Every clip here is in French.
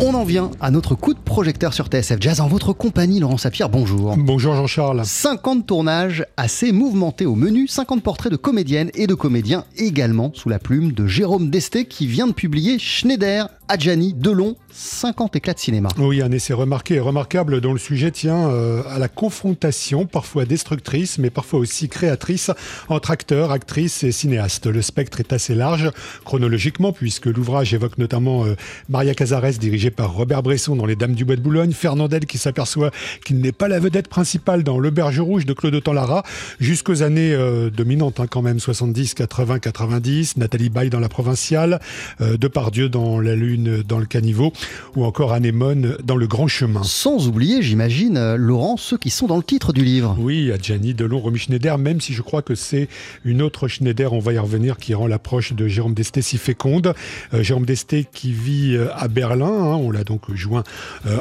On en vient à notre coup de projecteur sur TSF Jazz en votre compagnie, Laurent Sapir, bonjour. Bonjour Jean-Charles. 50 tournages assez mouvementés au menu, 50 portraits de comédiennes et de comédiens également sous la plume de Jérôme Desté qui vient de publier Schneider, Adjani, Delon, 50 éclats de cinéma. Oui, un essai remarqué et remarquable dont le sujet tient euh, à la confrontation, parfois destructrice, mais parfois aussi créatrice, entre acteurs, actrices et cinéastes. Le spectre est assez large chronologiquement, puisque l'ouvrage évoque notamment euh, Maria Cazares, dirigée par Robert Bresson dans Les Dames du Bois de Boulogne, Fernandel qui s'aperçoit qu'il n'est pas la vedette principale dans Le Berge Rouge de Claude Autant-Lara, jusqu'aux années euh, dominantes hein, quand même, 70, 80, 90, Nathalie Baye dans La Provinciale, Depardieu dans La Lune dans le caniveau ou encore Anémone dans le grand chemin. Sans oublier, j'imagine, euh, Laurent, ceux qui sont dans le titre du livre. Oui, Adjani, Delon, Romy Schneider, même si je crois que c'est une autre Schneider, on va y revenir, qui rend l'approche de Jérôme Desté si féconde. Euh, Jérôme Desté qui vit euh, à Berlin, hein, on l'a donc joint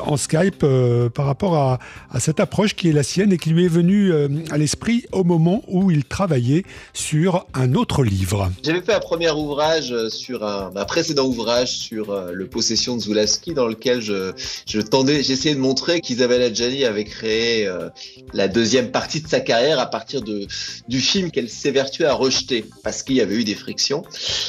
en Skype par rapport à, cette approche qui est la sienne et qui lui est venue à l'esprit au moment où il travaillait sur un autre livre. J'avais fait un premier ouvrage sur un, un précédent ouvrage sur euh, le Possession de Zulaski, dans lequel je, je j'essayais de montrer qu'Isabelle Adjani avait créé euh, la deuxième partie de sa carrière à partir de, du film qu'elle s'évertuait à rejeter, parce qu'il y avait eu des frictions.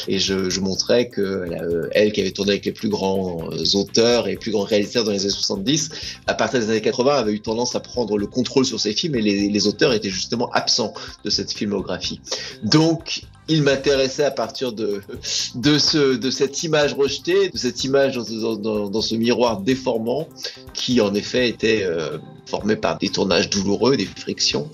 Et je, je montrais que euh, elle, qui avait tourné avec les plus grands auteurs et les plus grands réalisateurs dans les années 70, à partir des années 80, avait eu tendance à prendre le contrôle sur ses films et les, les auteurs étaient justement absents de cette filmographie. Donc, il m'intéressait à partir de, de, ce, de cette image rejetée, de cette image dans, ce miroir déformant qui en effet était euh, formé par des tournages douloureux, des frictions,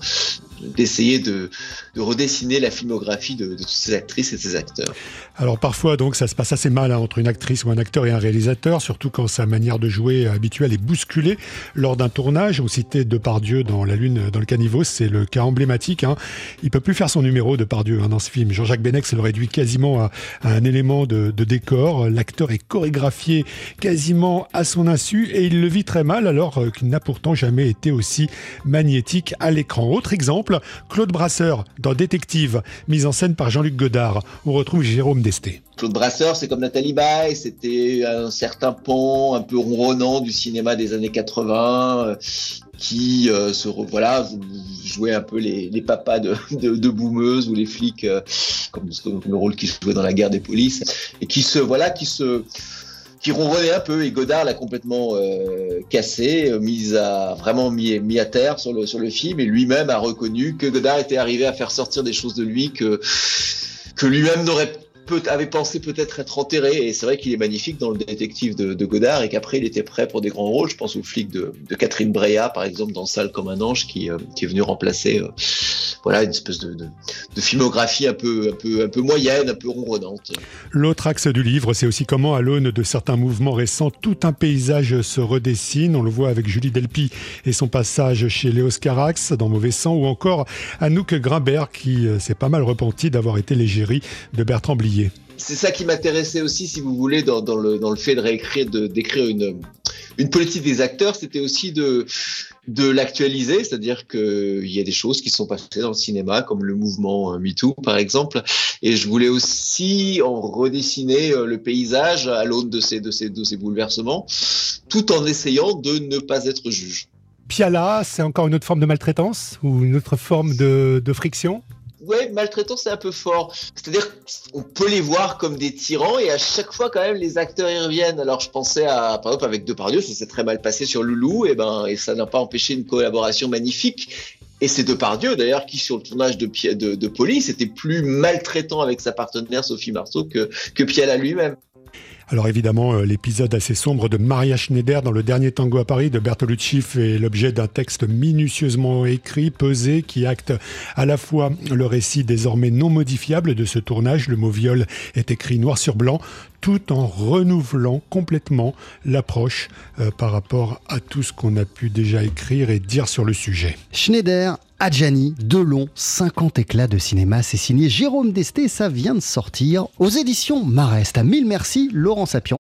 d'essayer de, de, redessiner la filmographie de, ces actrices et ces acteurs. Alors parfois donc ça se passe assez mal hein, entre une actrice ou un acteur et un réalisateur, surtout quand sa manière de jouer habituelle est bousculée lors d'un tournage. On citait Depardieu dans La Lune dans le caniveau, c'est le cas emblématique. Hein. Il peut plus faire son numéro Depardieu hein, dans ce film. Jean-Jacques Benex le réduit quasiment à, un élément de, de décor. L'acteur est chorégraphié quasiment à son insu et il le vit très mal alors euh, qu'il n'a pourtant jamais été aussi magnétique à l'écran. Autre exemple, Claude Brasseur dans Détective, mise en scène par Jean-Luc Godard. On retrouve Jérôme Desté. Claude Brasseur, c'est comme Nathalie Baye, c'était un certain pont un peu ronronnant du cinéma des années 80 euh, qui euh, se voilà jouait un peu les, papas de, de, ou les flics euh, comme, le rôle qu'il jouait dans la guerre des polices et qui se voilà qui se qui ronronnait un peu et Godard l'a complètement euh, cassé, euh, mis à vraiment mis, mis à terre sur le sur le film et lui-même a reconnu que Godard était arrivé à faire sortir des choses de lui que que lui-même n'aurait peut, avait pensé peut-être être enterré. Et c'est vrai qu'il est magnifique dans le détective de, de Godard et qu'après il était prêt pour des grands rôles. Je pense au flic de, de Catherine Breillat, par exemple, dans Sale comme un ange, qui, euh, qui est venu remplacer euh, voilà, une espèce de, de, de, filmographie un peu, un, peu, un peu moyenne, un peu ronronnante. L'autre axe du livre, c'est aussi comment, à l'aune de certains mouvements récents, tout un paysage se redessine. On le voit avec Julie Delpy et son passage chez Léos Carax dans Mauvais Sang, ou encore Anouk Grimbert, qui euh, s'est pas mal repenti d'avoir été l'égérie de Bertrand Blier. C'est ça qui m'intéressait aussi, si vous voulez, dans, dans, le, dans le fait de réécrire, d'écrire une, une politique des acteurs, c'était aussi de, l'actualiser, c'est-à-dire qu'il y a des choses qui sont passées dans le cinéma, comme le mouvement MeToo, par exemple, et je voulais aussi en redessiner le paysage à l'aune de ces, bouleversements, tout en essayant de ne pas être juge. Piala, c'est encore une autre forme de maltraitance ou une autre forme de friction? Ouais, maltraitant, c'est un peu fort. C'est-à-dire qu'on peut les voir comme des tyrans et à chaque fois, quand même, les acteurs y reviennent. Alors, je pensais à, par exemple, avec Depardieu, ça s'est très mal passé sur Loulou, et ben, et ça n'a pas empêché une collaboration magnifique. Et c'est Depardieu, d'ailleurs, qui, sur le tournage de, de, de Police, était plus maltraitant avec sa partenaire Sophie Marceau que, que Piala lui-même. Alors évidemment, euh, l'épisode assez sombre de Maria Schneider dans le dernier tango à Paris de Bertolucci fait l'objet d'un texte minutieusement écrit, pesé, qui acte à la fois le récit désormais non modifiable de ce tournage, le mot viol est écrit noir sur blanc, tout en renouvelant complètement l'approche euh, par rapport à tout ce qu'on a pu déjà écrire et dire sur le sujet. Schneider Adjani, Delon, 50 éclats de cinéma, c'est signé Jérôme Desté, ça vient de sortir aux éditions Marest. À mille merci, Laurent Sapion.